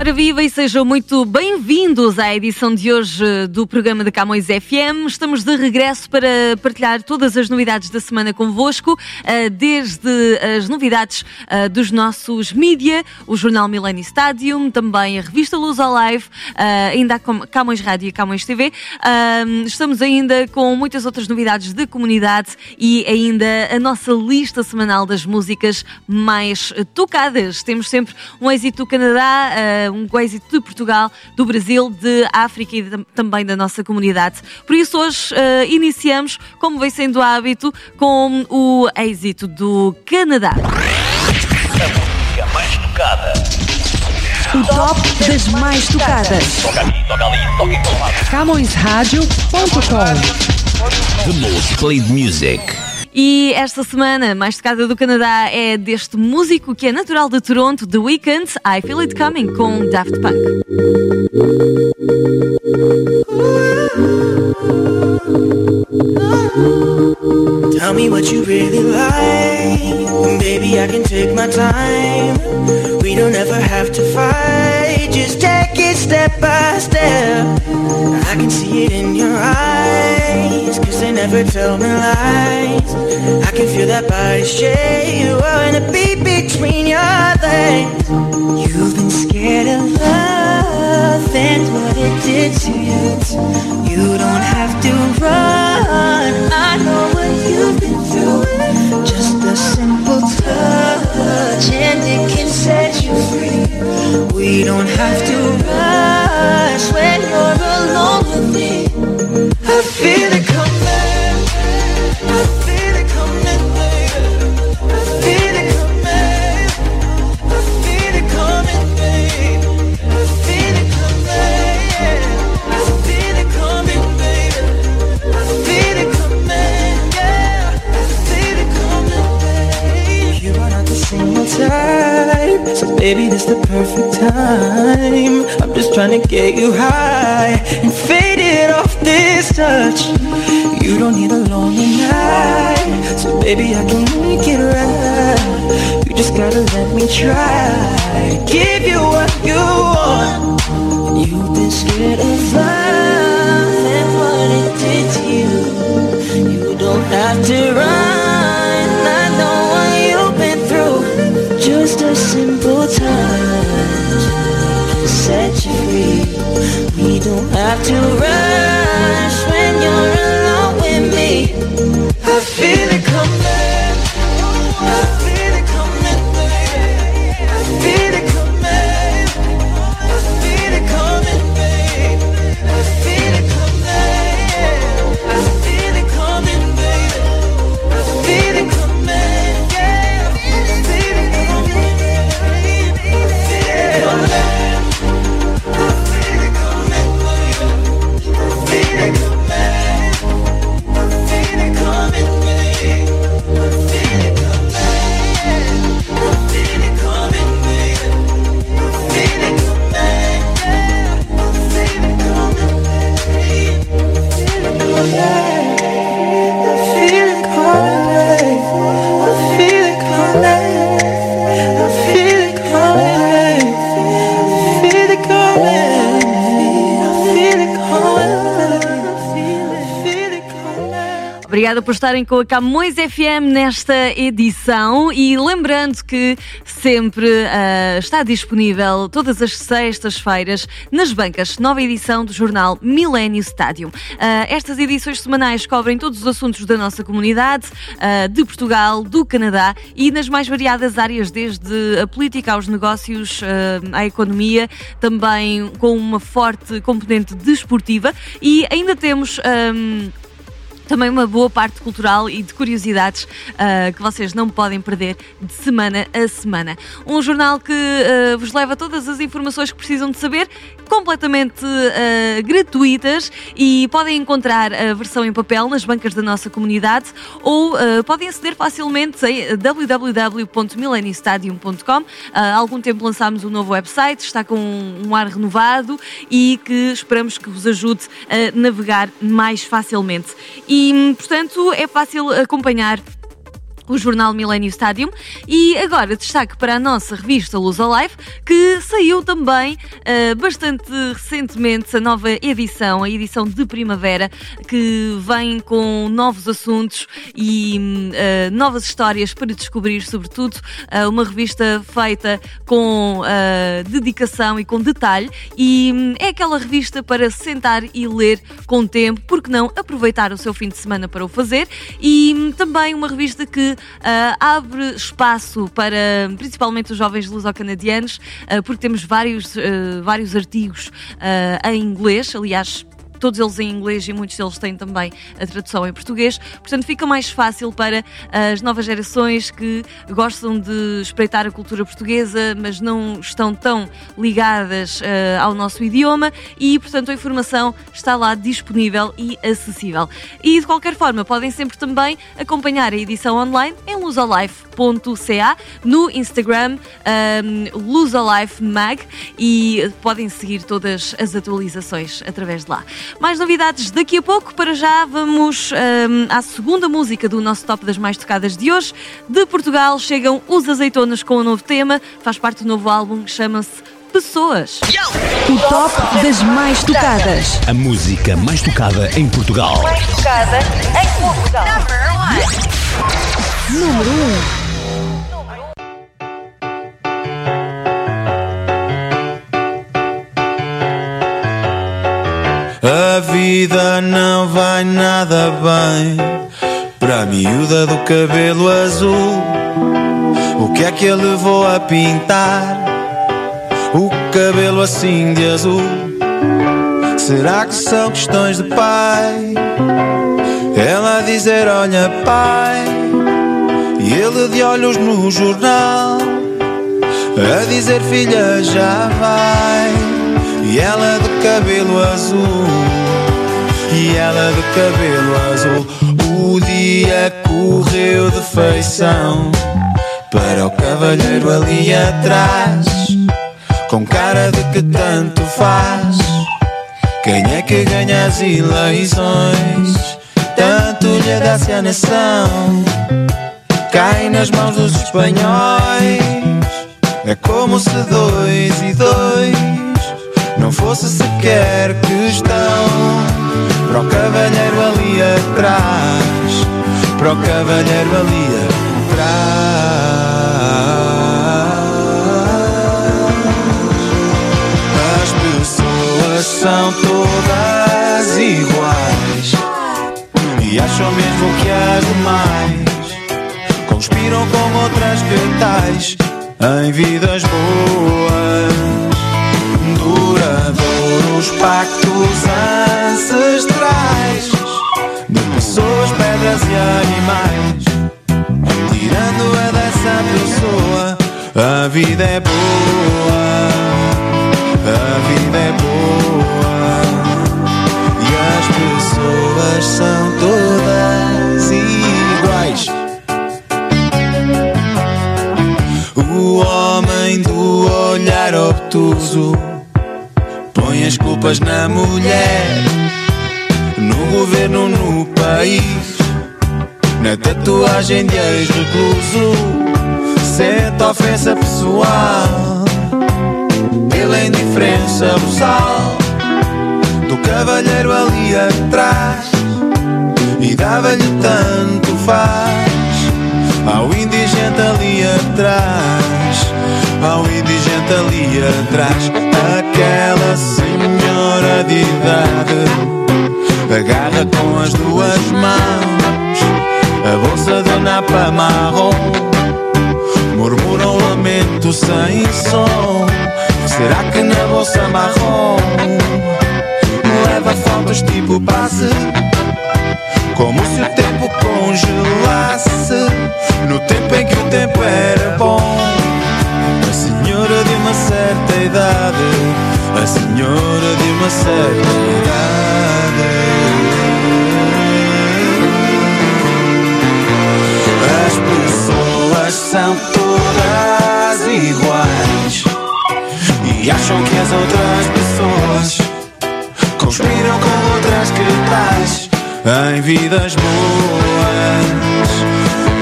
Ora viva e sejam muito bem-vindos à edição de hoje do programa da Camões FM. Estamos de regresso para partilhar todas as novidades da semana convosco, eh, desde as novidades eh, dos nossos mídia, o jornal Millennium Stadium, também a revista Luz ao Live, eh, ainda a Camões Rádio e Camões TV. Estamos ainda com muitas outras novidades de comunidade e ainda a nossa lista semanal das músicas mais tocadas. Temos sempre um êxito do Canadá, um êxito de Portugal, do Brasil, de África e de, também da nossa comunidade. Por isso, hoje uh, iniciamos, como vem sendo hábito, com o êxito do Canadá. A música mais tocada. O top das mais tocadas. Toca aqui, toca ali, toca em todo lado. CamõesRádio.com The most played music. E esta semana, mais tocada do Canadá, é deste músico que é natural de Toronto, The Weeknd, I Feel It Coming, com Daft Punk. Tell me what you really like. I can take my time. We don't ever have to fight. Just take it step by step. I can see it in your eyes. They never tell me lies. I can feel that body shake. Oh, and a beat between your legs. You've been scared of love and what it did to you. You don't have to run. I know what you've been through. Just a simple touch and it can set you free. We don't have to perfect time. I'm just trying to get you high and faded off this touch. You don't need a lonely night, so baby, I can make it right. You just gotta let me try, give you what you want. You've been scared of love to rush when you're alone with me. I feel Obrigada por estarem com a Camões FM nesta edição e lembrando que sempre ah, está disponível todas as sextas-feiras nas bancas, nova edição do jornal Millennium Stadium. Ah, estas edições semanais cobrem todos os assuntos da nossa comunidade, ah, de Portugal, do Canadá e nas mais variadas áreas, desde a política aos negócios, à economia, também com uma forte componente desportiva e ainda temos. ahm, também uma boa parte cultural e de curiosidades uh, que vocês não podem perder de semana a semana. Um jornal que uh, vos leva todas as informações que precisam de saber, completamente uh, gratuitas e podem encontrar a versão em papel nas bancas da nossa comunidade ou podem aceder facilmente a www.millenniumstadium.com. Há algum tempo lançámos um novo website, está com um ar renovado e que esperamos que vos ajude a navegar mais facilmente. E portanto, é fácil acompanhar o jornal Millennium Stadium. E agora destaque para a nossa revista Luz Alive, que saiu também uh, bastante recentemente a nova edição, a edição de primavera, que vem com novos assuntos e uh, novas histórias para descobrir, sobretudo uh, uma revista feita com dedicação e com detalhe. E um, é aquela revista para sentar e ler com tempo, porque não aproveitar o seu fim de semana para o fazer. E um, também uma revista que abre espaço para principalmente os jovens luso-canadianos, uh, porque temos vários, uh, vários artigos em inglês, aliás, todos eles em inglês e muitos deles têm também a tradução em português. Portanto, fica mais fácil para as novas gerações que gostam de espreitar a cultura portuguesa, mas não estão tão ligadas uh, ao nosso idioma e, portanto, a informação está lá disponível e acessível. E, de qualquer forma, podem sempre também acompanhar a edição online em lusalife.ca no Instagram um, Lusalife Mag e podem seguir todas as atualizações através de lá. Mais novidades daqui a pouco. Para já vamos um, à segunda música do nosso top das mais tocadas de hoje. De Portugal chegam os Azeitonas com um novo tema. Faz parte do novo álbum, chama-se Pessoas. O top das mais tocadas. A música mais tocada em Portugal. Mais tocada em Portugal. Número 1. A vida não vai nada bem. Para a miúda do cabelo azul O que é que ele levou a pintar? O cabelo assim de azul. Será que são questões de pai? Ela a dizer olha pai. E ele de olhos no jornal A dizer filha já vai. E ela de cabelo azul E ela de cabelo azul O dia correu de feição. Para o cavalheiro ali atrás Com cara de que tanto faz. Quem é que ganha as eleições? Tanto lhe dá-se a nação. Cai nas mãos dos espanhóis. É como se dois e dois não fosse sequer questão para o cavalheiro ali atrás, para o cavalheiro ali atrás. As pessoas são todas iguais e acham mesmo que as demais conspiram com outras que tais em vidas boas duradouros pactos ancestrais de pessoas, pedras e animais. Tirando-a dessa pessoa, a vida é boa, a vida é boa. E as pessoas são todas iguais. O homem do olhar obtuso culpas na mulher, no governo, no país, na tatuagem de ex-recluso. Sente ofensa pessoal. Pela indiferença abusal do cavalheiro ali atrás. E dava-lhe tanto faz. Ao indigente ali atrás, ao indigente ali atrás, aquela de idade agarra com as duas mãos a bolsa de napa marrom, murmura um lamento sem som. Será que na bolsa marrom leva fotos tipo passe? Como se o tempo congelasse No tempo em que o tempo era bom certa idade A senhora de uma certa idade. As pessoas são todas iguais E acham que as outras pessoas Conspiram com outras que tais Em vidas boas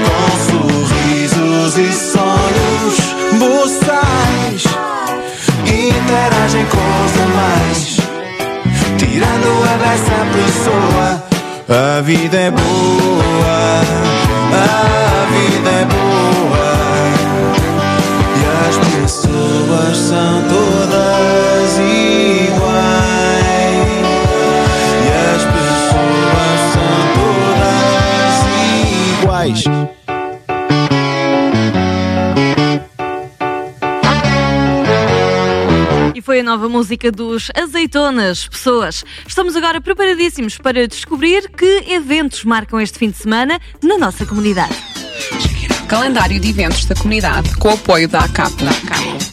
Com sorrisos e sonhos boçais Tirando a dessa pessoa. A vida é boa A vida é boa. E as pessoas são todas iguais. E as pessoas são todas iguais foi a nova música dos Azeitonas, pessoas. Estamos agora preparadíssimos para descobrir que eventos marcam este fim de semana na nossa comunidade. Calendário de eventos da comunidade com o apoio da ACAP,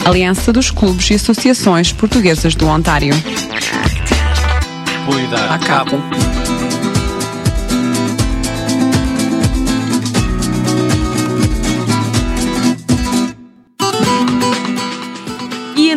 Aliança dos Clubes e Associações Portuguesas do Ontário. ACAP. E a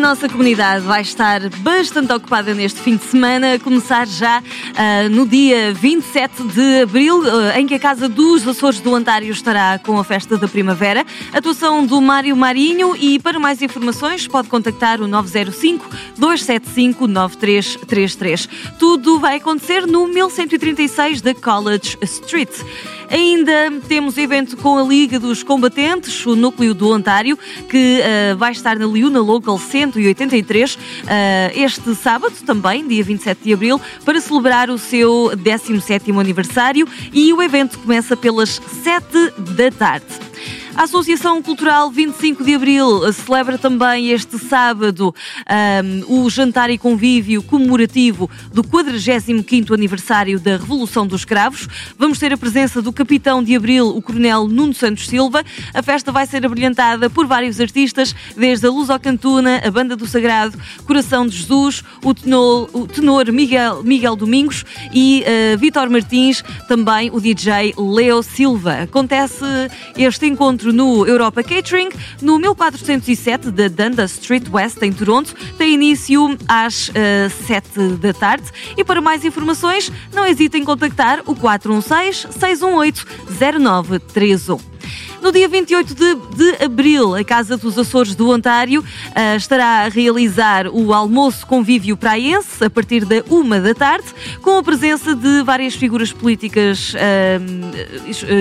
nossa comunidade vai estar bastante ocupada neste fim de semana, a começar já uh, no dia 27 de abril, uh, em que a Casa dos Açores do Antário estará com a festa da primavera. Atuação do Mário Marinho e para mais informações pode contactar o 905 275 9333. Tudo vai acontecer no 1136 da College Street. Ainda temos evento com a Liga dos Combatentes, o núcleo do Ontário, que uh, vai estar na Liuna Local Centro 1983, eh, este sábado também, dia 27 de abril, para celebrar o seu 17º aniversário e o evento começa pelas 7 da tarde. A Associação Cultural 25 de Abril celebra também este sábado ahm, o jantar e convívio comemorativo do 45º aniversário da Revolução dos Cravos. Vamos ter a presença do capitão de Abril, o coronel Nuno Santos Silva. A festa vai ser abrilhantada por vários artistas, desde a Luz ao Cantuna, a Banda do Sagrado, Coração de Jesus, o tenor, o tenor Miguel, Miguel Domingos e eh, Vítor Martins, também o DJ Leo Silva. Acontece este encontro no Europa Catering, no 1407 da Dundas Street West, em Toronto. Tem início às eh, 7 da tarde. E para mais informações, não hesitem em contactar o 416-618-0931. No dia 28 de, de abril, a Casa dos Açores do Ontário ah, estará a realizar o almoço convívio praiense a partir da uma da tarde, com a presença de várias figuras políticas eh,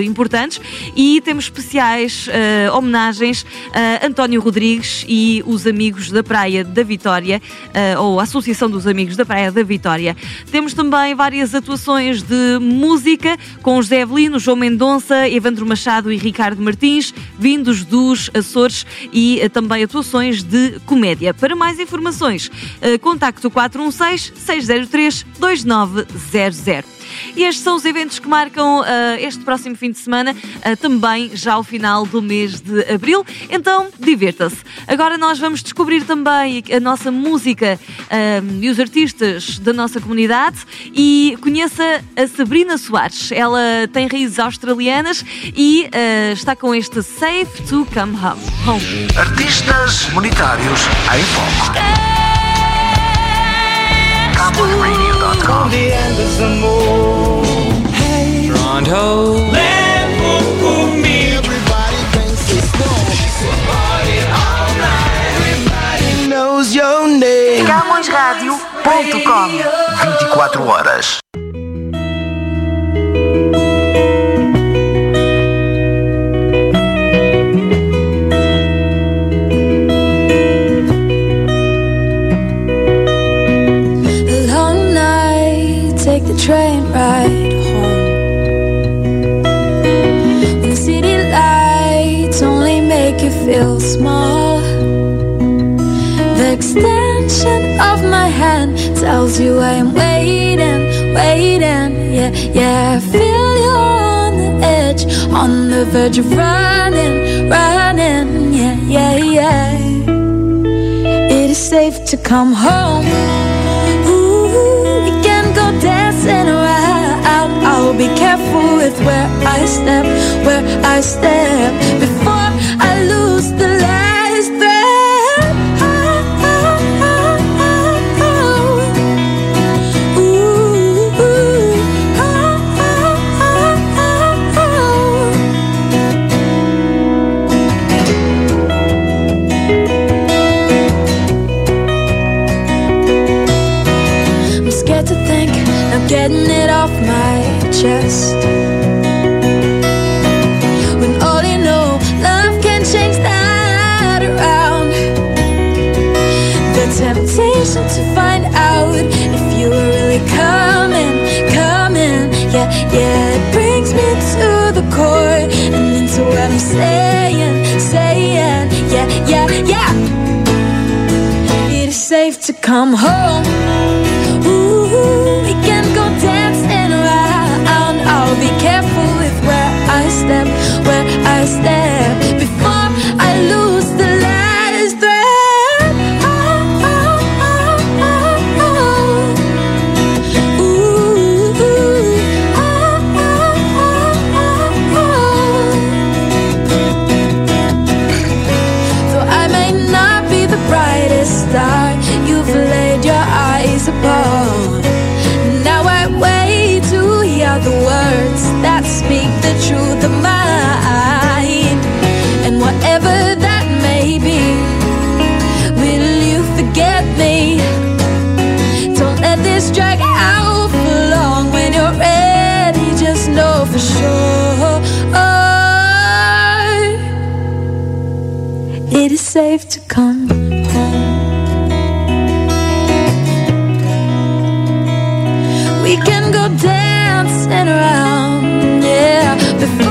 importantes e temos especiais ah, homenagens a António Rodrigues e os Amigos da Praia da Vitória, ah, ou a Associação dos Amigos da Praia da Vitória. Temos também várias atuações de música com José Evelino, João Mendonça, Evandro Machado e Ricardo Martins, vindos dos Açores e eh, também atuações de comédia. Para mais informações, contacto 416-603-2900. E estes são os eventos que marcam ah, este próximo fim de semana, ah, também já ao final do mês de abril. Então, divirta-se. Agora nós vamos descobrir também a nossa música ah, e os artistas da nossa comunidade e conheça a Sabrina Soares. Ela tem raízes australianas e está com este Safe to Come Home. Artistas comunitários em foco. CamõesRadio.com knows your name. CamõesRádio.com 24 horas. Tells you I'm waiting, waiting. Yeah, yeah, I feel you on the edge, on the verge of running, running. Yeah, yeah, yeah. It is safe to come home. Ooh, we can go dancing around. I'll be careful with where I step, where I step before chest. When all you know, love can change that around. The temptation to find out if you were really coming, coming. Yeah, yeah, it brings me to the core and into what I'm saying, saying. Yeah, yeah, yeah. It is safe to come home. We can go dancing around, yeah, before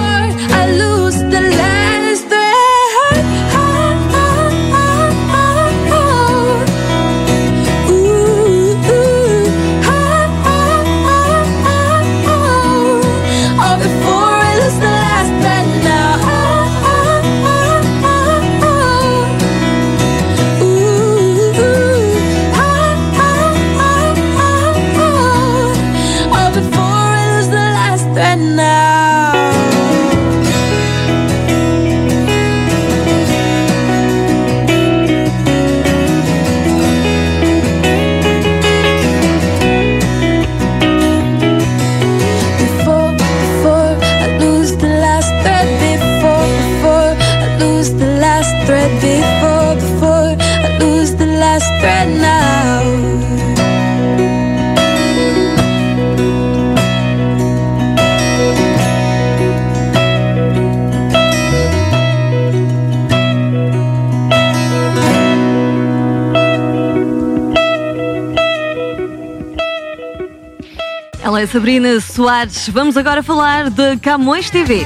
Before, before I lose the last thread now. Ela é Sabrina Soares. Vamos agora falar de Camões TV.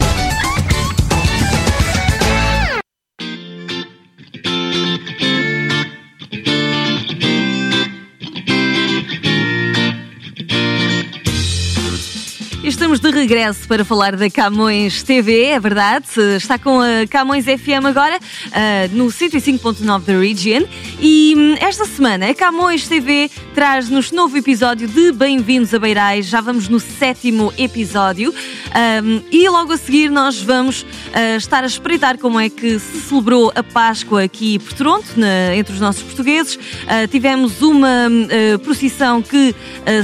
Regresso para falar da Camões TV, é verdade. Está com a Camões FM agora, ah, no 105.9 da Region. E hum, esta semana a Camões TV traz-nos novo episódio de Bem-vindos a Beirais. Já vamos no sétimo episódio. Ahm, e logo a seguir nós vamos ah, estar a espreitar como é que se celebrou a Páscoa aqui por Toronto, na- entre os nossos portugueses. Ah, tivemos uma hum, procissão que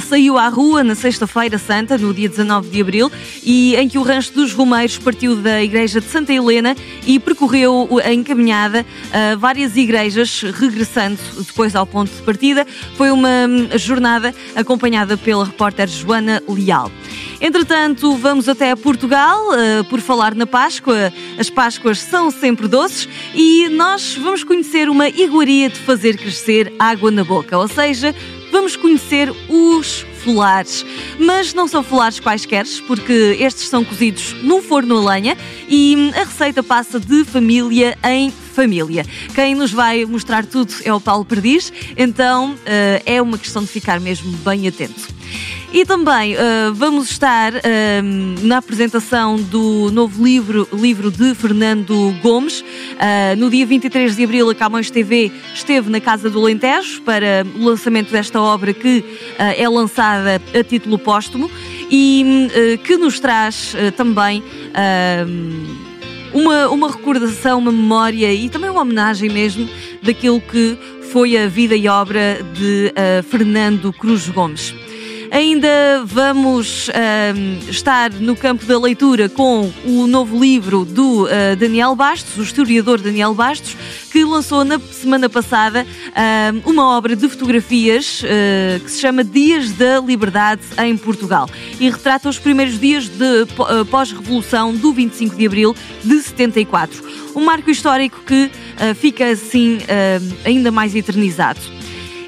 saiu à rua na Sexta-feira Santa, no dia 19 de Abril, e em que o Rancho dos Romeiros partiu da Igreja de Santa Helena e percorreu a encaminhada a várias igrejas, regressando depois ao ponto de partida. Foi uma hum, jornada acompanhada pela repórter Joana Leal. Entretanto, vamos até Portugal eh, por falar na Páscoa. As Páscoas são sempre doces e nós vamos conhecer uma iguaria de fazer crescer água na boca, ou seja, vamos conhecer os folares. Mas não são folares quaisquer, porque estes são cozidos num forno a lenha e a receita passa de família em família. Quem nos vai mostrar tudo é o Paulo Perdiz, então eh, é uma questão de ficar mesmo bem atento. E também uh, vamos estar uh, na apresentação do novo livro, livro de Fernando Gomes. Uh, no dia 23 de abril, a Camões TV esteve na Casa do Alentejo para o lançamento desta obra que é lançada a título póstumo e que nos traz também uma, uma recordação, uma memória e também uma homenagem mesmo daquilo que foi a vida e obra de Fernando Cruz Gomes. Ainda vamos estar no campo da leitura com o novo livro do uh, Daniel Bastos, o historiador Daniel Bastos, que lançou na semana passada uma obra de fotografias uh, que se chama Dias da Liberdade em Portugal e retrata os primeiros dias de uh, pós-revolução do 25 de abril de 74. Um marco histórico que fica assim ainda mais eternizado.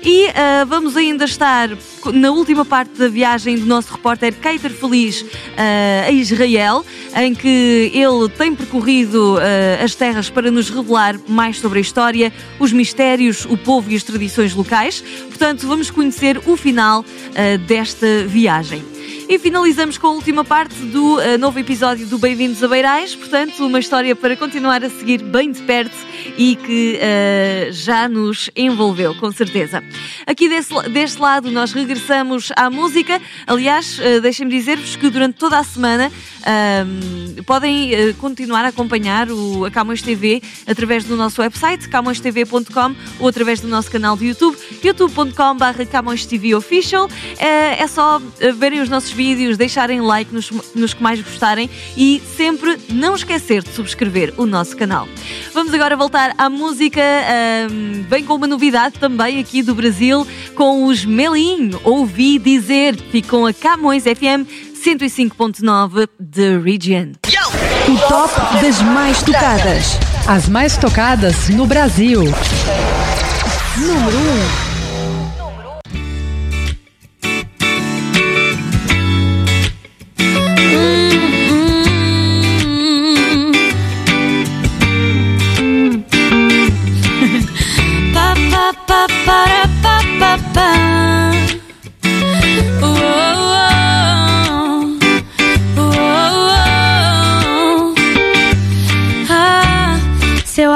E uh, vamos ainda estar na última parte da viagem do nosso repórter Keiter Feliz uh, a Israel, em que ele tem percorrido uh, as terras para nos revelar mais sobre a história, os mistérios, o povo e as tradições locais. Portanto, vamos conhecer o final desta viagem. E finalizamos com a última parte do uh, novo episódio do Bem-vindos a Beirais, portanto, uma história para continuar a seguir bem de perto e que uh, já nos envolveu, com certeza. Aqui desse, deste lado nós regressamos à música. Aliás, uh, deixem-me dizer-vos que durante toda a semana uh, podem continuar a acompanhar o, a Camões TV através do nosso website, camõestv.com ou através do nosso canal de YouTube, youtube.com.br Camões TV Official. é só verem os nossos vídeos, deixarem like nos, nos que mais gostarem e sempre não esquecer de subscrever o nosso canal. Vamos agora voltar à música, um, bem com uma novidade também aqui do Brasil, com os Melim. Ouvi dizer, ficam a Camões FM 105.9 The Region. O top das mais tocadas. As mais tocadas no Brasil. Número 1. Um.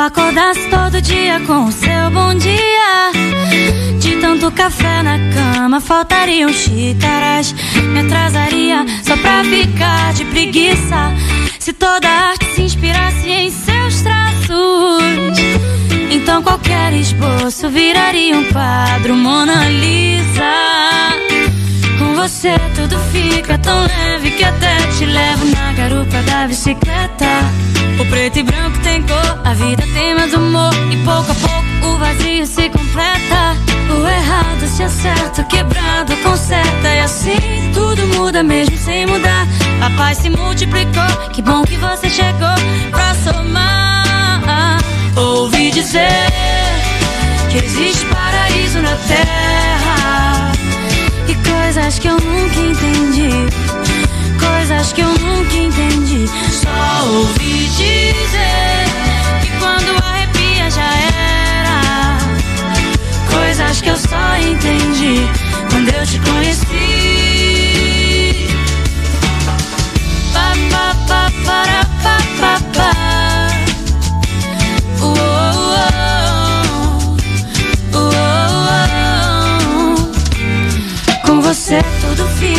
Acordasse todo dia com o seu bom dia. De tanto café na cama, faltariam xícaras. Me atrasaria só pra ficar de preguiça. Se toda arte se inspirasse em seus traços, então qualquer esboço viraria um quadro Mona Lisa. Com você tudo fica tão leve que até te levo na garupa da bicicleta. O preto e branco tem cor, a vida tem mais humor. E pouco a pouco o vazio se completa. O errado se acerta, quebrado conserta. E assim tudo muda mesmo sem mudar. A paz se multiplicou, que bom que você chegou pra somar. Ouvi dizer que existe paraíso na terra. E coisas que eu nunca entendi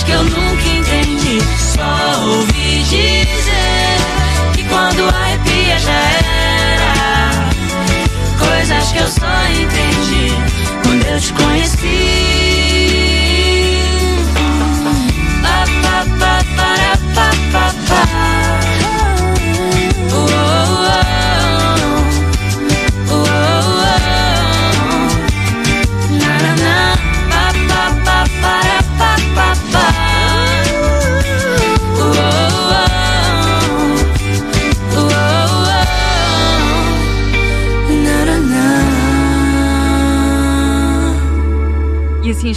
Coisas que eu nunca entendi. Só ouvi dizer que quando arrepia já era. Coisas que eu só entendi quando eu te conheci.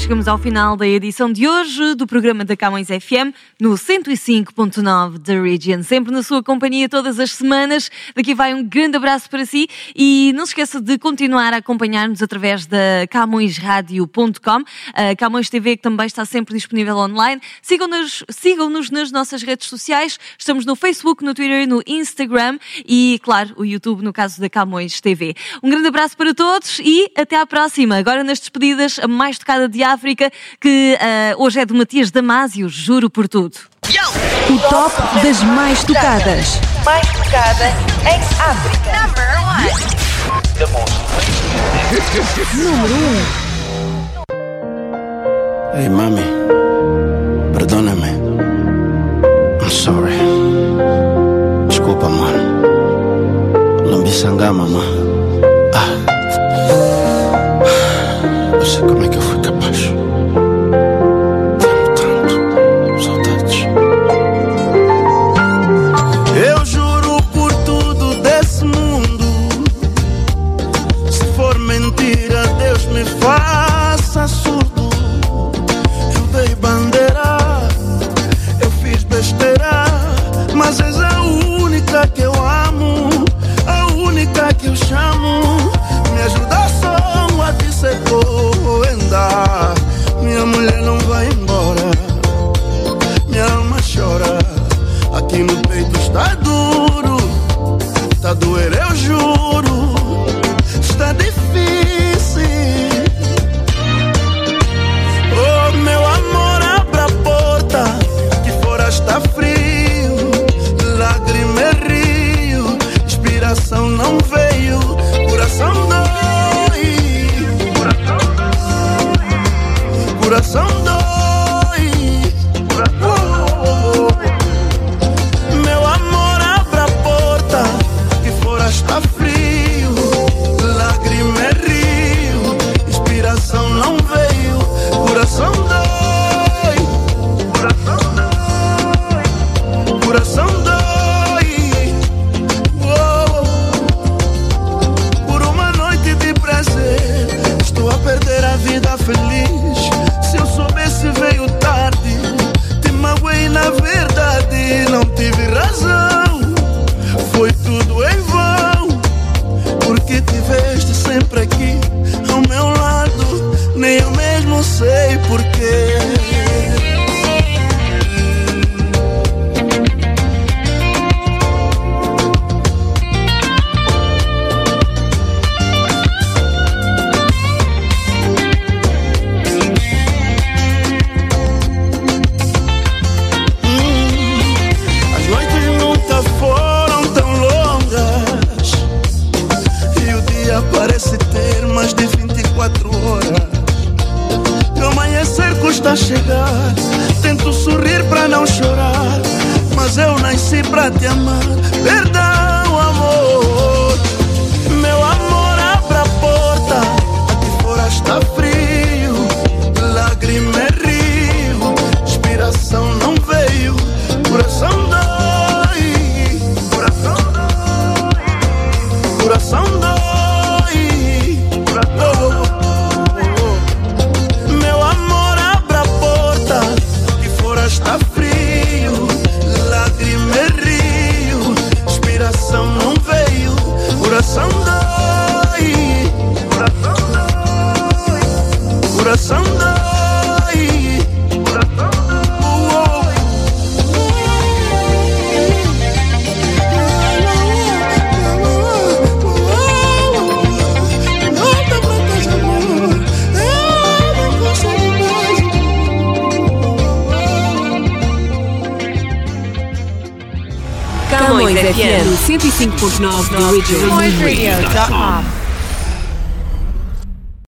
Chegamos ao final da edição de hoje do programa da Camões FM no 105.9 da Region. Sempre na sua companhia todas as semanas. Daqui vai um grande abraço para si e não se esqueça de continuar a acompanhar-nos através da camõesradio.com, a Camões TV que também está sempre disponível online. Sigam-nos sigam nas nossas redes sociais. Estamos no Facebook, no Twitter, no Instagram e, claro, o YouTube no caso da Camões TV. Um grande abraço para todos e até à próxima. Agora nas despedidas, a mais tocada de África, que ah, hoje é do Matias Damasio, juro por tudo. O top das mais tocadas. Mais tocada em África. Número 1. Hey, mami, perdóname. I'm sorry. Desculpa, mano. Lambisanga, mamã. Ah. Eu sei como é que eu fui eu juro. Está difícil. Oh, meu amor, abra a porta, que fora está frio. Lágrima é rio, inspiração não veio, coração FM 105.9 do Original. CamoesRadio.com